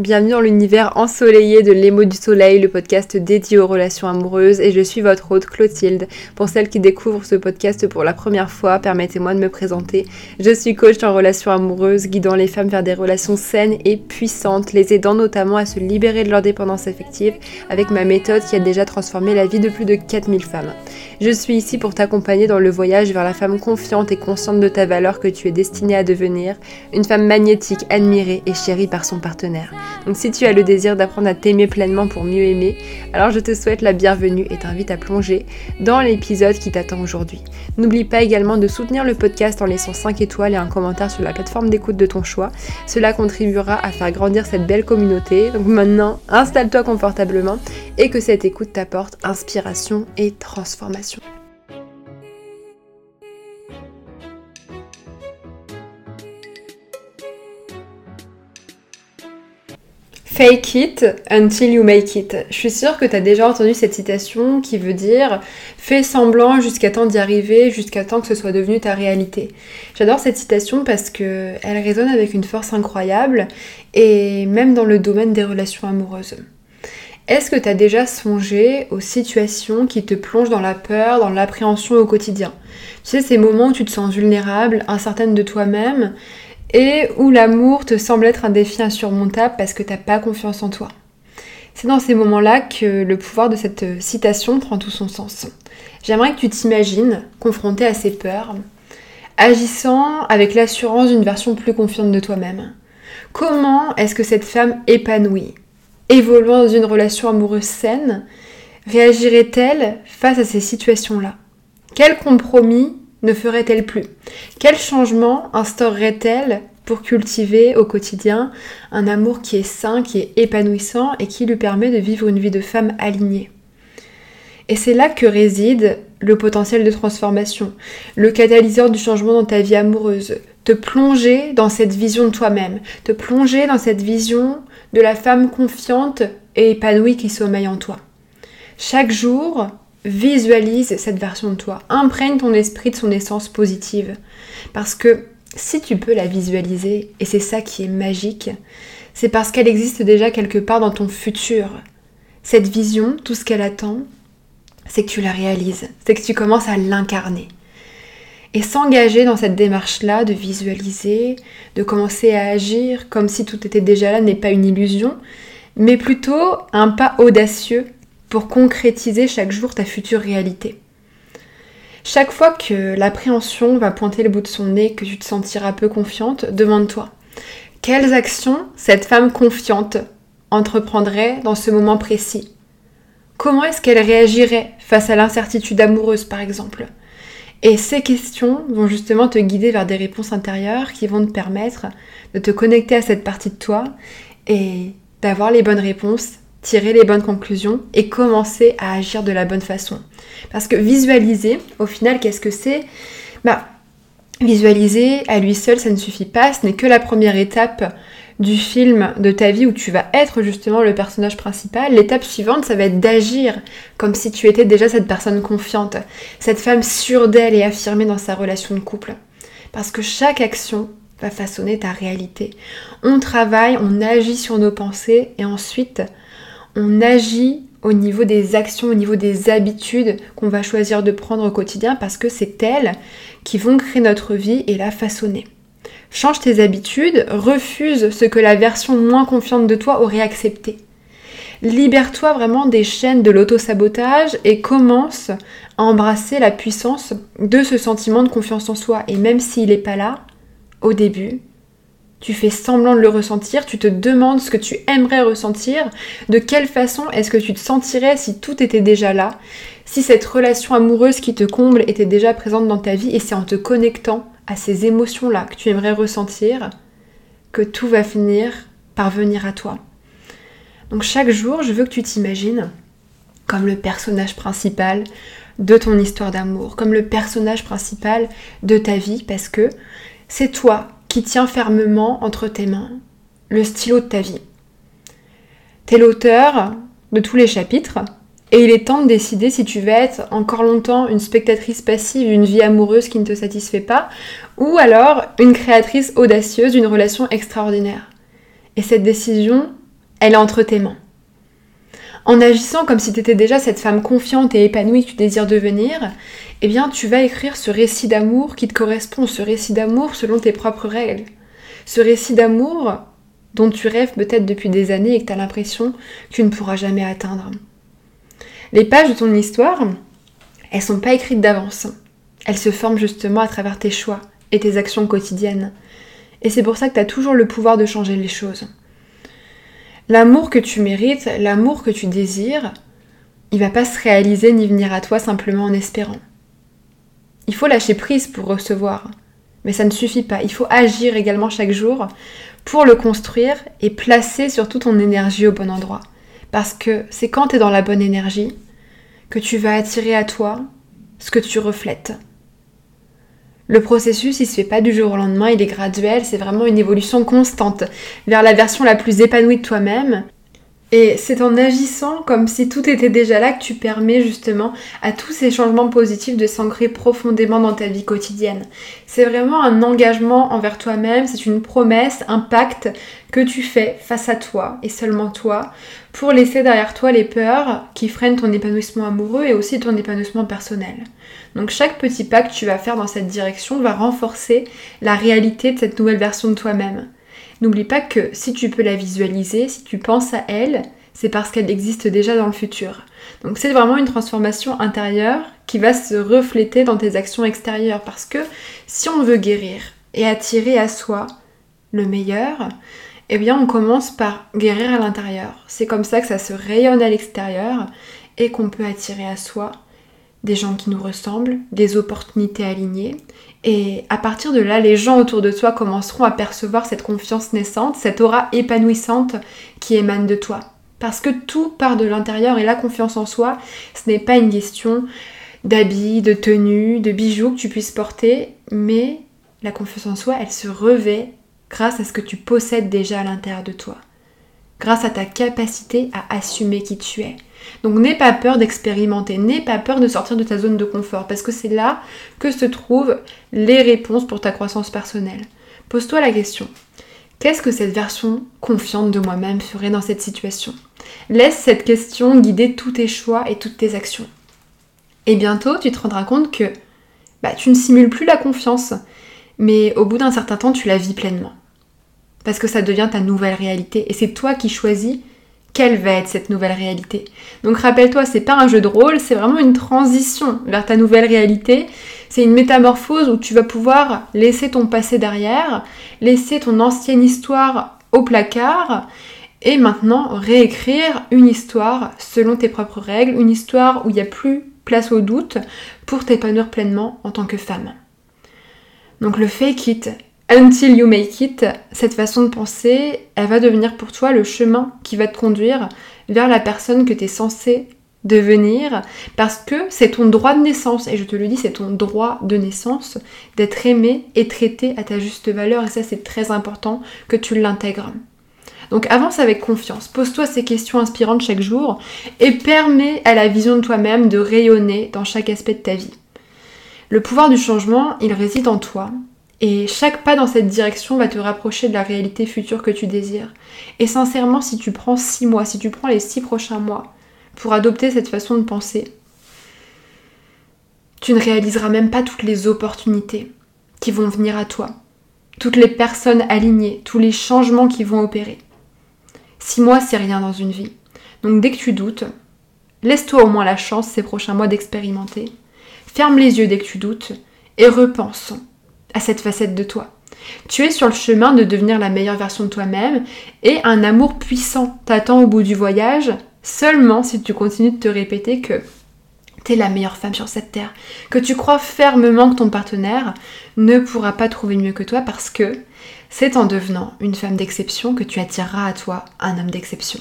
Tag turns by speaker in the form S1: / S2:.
S1: bienvenue dans l'univers ensoleillé de l'émo du soleil, le podcast dédié aux relations amoureuses et je suis votre hôte Clotilde. Pour celles qui découvrent ce podcast pour la première fois, permettez-moi de me présenter. Je suis coach en relations amoureuses, guidant les femmes vers des relations saines et puissantes, les aidant notamment à se libérer de leur dépendance affective avec ma méthode qui a déjà transformé la vie de plus de 4000 femmes. Je suis ici pour t'accompagner dans le voyage vers la femme confiante et consciente de ta valeur que tu es destinée à devenir, une femme magnétique, admirée et chérie par son partenaire. Donc si tu as le désir d'apprendre à t'aimer pleinement pour mieux aimer, alors je te souhaite la bienvenue et t'invite à plonger dans l'épisode qui t'attend aujourd'hui. N'oublie pas également de soutenir le podcast en laissant 5 étoiles et un commentaire sur la plateforme d'écoute de ton choix. Cela contribuera à faire grandir cette belle communauté. Donc maintenant, installe-toi confortablement et que cette écoute t'apporte inspiration et transformation. Fake it until you make it. Je suis sûre que tu as déjà entendu cette citation qui veut dire fais semblant jusqu'à temps d'y arriver, jusqu'à temps que ce soit devenu ta réalité. J'adore cette citation parce que elle résonne avec une force incroyable et même dans le domaine des relations amoureuses. Est-ce que tu as déjà songé aux situations qui te plongent dans la peur, dans l'appréhension au quotidien? Tu sais, ces moments où tu te sens vulnérable, incertaine de toi-même et où l'amour te semble être un défi insurmontable parce que t'as pas confiance en toi. C'est dans ces moments-là que le pouvoir de cette citation prend tout son sens. J'aimerais que tu t'imagines confronté à ces peurs, agissant avec l'assurance d'une version plus confiante de toi-même. Comment est-ce que cette femme épanouie, évoluant dans une relation amoureuse saine, réagirait-elle face à ces situations-là? Quel compromis ne ferait-elle plus? Quel changement instaurerait-elle pour cultiver au quotidien un amour qui est sain, qui est épanouissant et qui lui permet de vivre une vie de femme alignée? Et c'est là que réside le potentiel de transformation, le catalyseur du changement dans ta vie amoureuse, te plonger dans cette vision de toi-même, te plonger dans cette vision de la femme confiante et épanouie qui sommeille en toi. Chaque jour, visualise cette version de toi, imprègne ton esprit de son essence positive. Parce que si tu peux la visualiser, et c'est ça qui est magique, c'est parce qu'elle existe déjà quelque part dans ton futur. Cette vision, tout ce qu'elle attend, c'est que tu la réalises, c'est que tu commences à l'incarner. Et s'engager dans cette démarche-là de visualiser, de commencer à agir comme si tout était déjà là n'est pas une illusion, mais plutôt un pas audacieux pour concrétiser chaque jour ta future réalité. Chaque fois que l'appréhension va pointer le bout de son nez, que tu te sentiras peu confiante, demande-toi quelles actions cette femme confiante entreprendrait dans ce moment précis? Comment est-ce qu'elle réagirait face à l'incertitude amoureuse par exemple? Et ces questions vont justement te guider vers des réponses intérieures qui vont te permettre de te connecter à cette partie de toi et d'avoir les bonnes réponses tirer les bonnes conclusions et commencer à agir de la bonne façon. Parce que visualiser, au final, qu'est-ce que c'est? Bah, visualiser à lui seul, ça ne suffit pas, ce n'est que la première étape du film de ta vie où tu vas être justement le personnage principal. L'étape suivante, ça va être d'agir comme si tu étais déjà cette personne confiante, cette femme sûre d'elle et affirmée dans sa relation de couple. Parce que chaque action va façonner ta réalité. On travaille, on agit sur nos pensées et ensuite on agit au niveau des actions, au niveau des habitudes qu'on va choisir de prendre au quotidien parce que c'est elles qui vont créer notre vie et la façonner. Change tes habitudes, refuse ce que la version moins confiante de toi aurait accepté. Libère-toi vraiment des chaînes de l'auto-sabotage et commence à embrasser la puissance de ce sentiment de confiance en soi. Et même s'il n'est pas là, au début, tu fais semblant de le ressentir, tu te demandes ce que tu aimerais ressentir, de quelle façon est-ce que tu te sentirais si tout était déjà là, si cette relation amoureuse qui te comble était déjà présente dans ta vie, et c'est en te connectant à ces émotions-là que tu aimerais ressentir que tout va finir par venir à toi. Donc chaque jour, je veux que tu t'imagines comme le personnage principal de ton histoire d'amour, comme le personnage principal de ta vie, parce que c'est toi qui tient fermement entre tes mains le stylo de ta vie. T'es l'auteur de tous les chapitres et il est temps de décider si tu veux être encore longtemps une spectatrice passive d'une vie amoureuse qui ne te satisfait pas ou alors une créatrice audacieuse d'une relation extraordinaire. Et cette décision, elle est entre tes mains. En agissant comme si tu étais déjà cette femme confiante et épanouie que tu désires devenir, eh bien tu vas écrire ce récit d'amour qui te correspond, ce récit d'amour selon tes propres règles. Ce récit d'amour dont tu rêves peut-être depuis des années et que tu as l'impression que tu ne pourras jamais atteindre. Les pages de ton histoire, elles sont pas écrites d'avance. Elles se forment justement à travers tes choix et tes actions quotidiennes. Et c'est pour ça que tu as toujours le pouvoir de changer les choses. L'amour que tu mérites, l'amour que tu désires, il va pas se réaliser ni venir à toi simplement en espérant. Il faut lâcher prise pour recevoir. Mais ça ne suffit pas. Il faut agir également chaque jour pour le construire et placer surtout ton énergie au bon endroit. Parce que c'est quand tu es dans la bonne énergie que tu vas attirer à toi ce que tu reflètes. Le processus, il se fait pas du jour au lendemain, il est graduel, c'est vraiment une évolution constante. Vers la version la plus épanouie de toi-même et c'est en agissant comme si tout était déjà là que tu permets justement à tous ces changements positifs de s'ancrer profondément dans ta vie quotidienne. C'est vraiment un engagement envers toi-même, c'est une promesse, un pacte que tu fais face à toi et seulement toi pour laisser derrière toi les peurs qui freinent ton épanouissement amoureux et aussi ton épanouissement personnel. Donc chaque petit pas que tu vas faire dans cette direction va renforcer la réalité de cette nouvelle version de toi-même. N'oublie pas que si tu peux la visualiser, si tu penses à elle, c'est parce qu'elle existe déjà dans le futur. Donc c'est vraiment une transformation intérieure qui va se refléter dans tes actions extérieures parce que si on veut guérir et attirer à soi le meilleur, eh bien on commence par guérir à l'intérieur. C'est comme ça que ça se rayonne à l'extérieur et qu'on peut attirer à soi des gens qui nous ressemblent, des opportunités alignées. Et à partir de là, les gens autour de toi commenceront à percevoir cette confiance naissante, cette aura épanouissante qui émane de toi. Parce que tout part de l'intérieur et la confiance en soi, ce n'est pas une question d'habits, de tenues, de bijoux que tu puisses porter, mais la confiance en soi, elle se revêt grâce à ce que tu possèdes déjà à l'intérieur de toi, grâce à ta capacité à assumer qui tu es. Donc n'aie pas peur d'expérimenter, n'aie pas peur de sortir de ta zone de confort, parce que c'est là que se trouvent les réponses pour ta croissance personnelle. Pose-toi la question, qu'est-ce que cette version confiante de moi-même ferait dans cette situation? Laisse cette question guider tous tes choix et toutes tes actions. Et bientôt, tu te rendras compte que bah, tu ne simules plus la confiance, mais au bout d'un certain temps, tu la vis pleinement. Parce que ça devient ta nouvelle réalité, et c'est toi qui choisis quelle va être cette nouvelle réalité. Donc rappelle-toi, c'est pas un jeu de rôle, c'est vraiment une transition vers ta nouvelle réalité. C'est une métamorphose où tu vas pouvoir laisser ton passé derrière, laisser ton ancienne histoire au placard et maintenant réécrire une histoire selon tes propres règles, une histoire où il n'y a plus place au doute pour t'épanouir pleinement en tant que femme. Donc le fake it, Until you make it, cette façon de penser, elle va devenir pour toi le chemin qui va te conduire vers la personne que tu es censé devenir parce que c'est ton droit de naissance et je te le dis c'est ton droit de naissance d'être aimé et traité à ta juste valeur et ça c'est très important que tu l'intègres. Donc avance avec confiance, pose-toi ces questions inspirantes chaque jour et permets à la vision de toi-même de rayonner dans chaque aspect de ta vie. Le pouvoir du changement, il réside en toi et chaque pas dans cette direction va te rapprocher de la réalité future que tu désires. Et sincèrement, si tu prends six mois, si tu prends les six prochains mois pour adopter cette façon de penser, tu ne réaliseras même pas toutes les opportunités qui vont venir à toi, toutes les personnes alignées, tous les changements qui vont opérer. Six mois, c'est rien dans une vie. Donc dès que tu doutes, laisse-toi au moins la chance ces prochains mois d'expérimenter. Ferme les yeux dès que tu doutes et repense à cette facette de toi. Tu es sur le chemin de devenir la meilleure version de toi-même et un amour puissant t'attend au bout du voyage seulement si tu continues de te répéter que tu es la meilleure femme sur cette terre, que tu crois fermement que ton partenaire ne pourra pas trouver mieux que toi parce que c'est en devenant une femme d'exception que tu attireras à toi un homme d'exception.